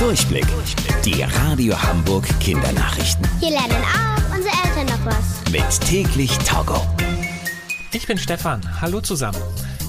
Durchblick. Die Radio Hamburg Kindernachrichten. Hier lernen auch unsere Eltern noch was. Mit täglich Togo. Ich bin Stefan. Hallo zusammen.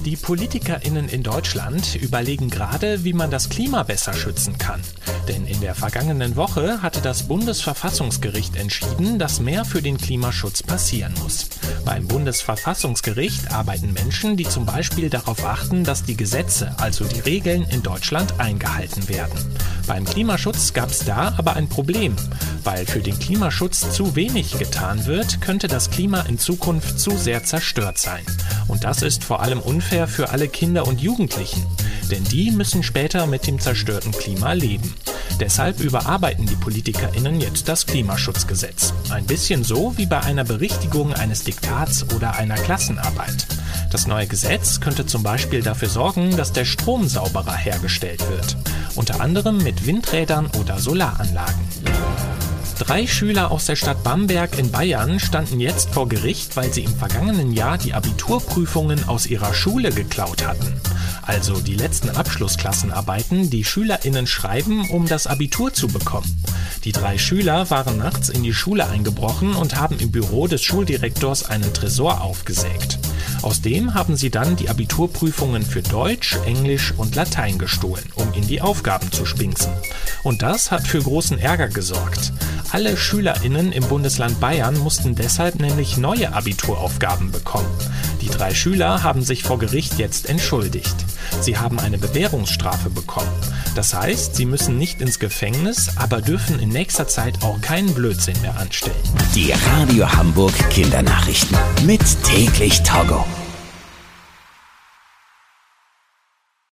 Die PolitikerInnen in Deutschland überlegen gerade, wie man das Klima besser schützen kann. Denn in der vergangenen Woche hatte das Bundesverfassungsgericht entschieden, dass mehr für den Klimaschutz passieren muss. Beim Bundesverfassungsgericht arbeiten Menschen, die zum Beispiel darauf achten, dass die Gesetze, also die Regeln in Deutschland eingehalten werden. Beim Klimaschutz gab es da aber ein Problem. Weil für den Klimaschutz zu wenig getan wird, könnte das Klima in Zukunft zu sehr zerstört sein. Und das ist vor allem unfair für alle Kinder und Jugendlichen. Denn die müssen später mit dem zerstörten Klima leben. Deshalb überarbeiten die PolitikerInnen jetzt das Klimaschutzgesetz. Ein bisschen so wie bei einer Berichtigung eines Diktats oder einer Klassenarbeit. Das neue Gesetz könnte zum Beispiel dafür sorgen, dass der Strom sauberer hergestellt wird. Unter anderem mit Windrädern oder Solaranlagen. Drei Schüler aus der Stadt Bamberg in Bayern standen jetzt vor Gericht, weil sie im vergangenen Jahr die Abiturprüfungen aus ihrer Schule geklaut hatten. Also die letzten Abschlussklassenarbeiten, die SchülerInnen schreiben, um das Abitur zu bekommen. Die drei Schüler waren nachts in die Schule eingebrochen und haben im Büro des Schuldirektors einen Tresor aufgesägt. Aus dem haben sie dann die Abiturprüfungen für Deutsch, Englisch und Latein gestohlen, um in die Aufgaben zu spinksen. Und das hat für großen Ärger gesorgt. Alle SchülerInnen im Bundesland Bayern mussten deshalb nämlich neue Abituraufgaben bekommen. Die drei Schüler haben sich vor Gericht jetzt entschuldigt. Sie haben eine Bewährungsstrafe bekommen. Das heißt, sie müssen nicht ins Gefängnis, aber dürfen in nächster Zeit auch keinen Blödsinn mehr anstellen. Die Radio Hamburg Kindernachrichten. Mit täglich Togo.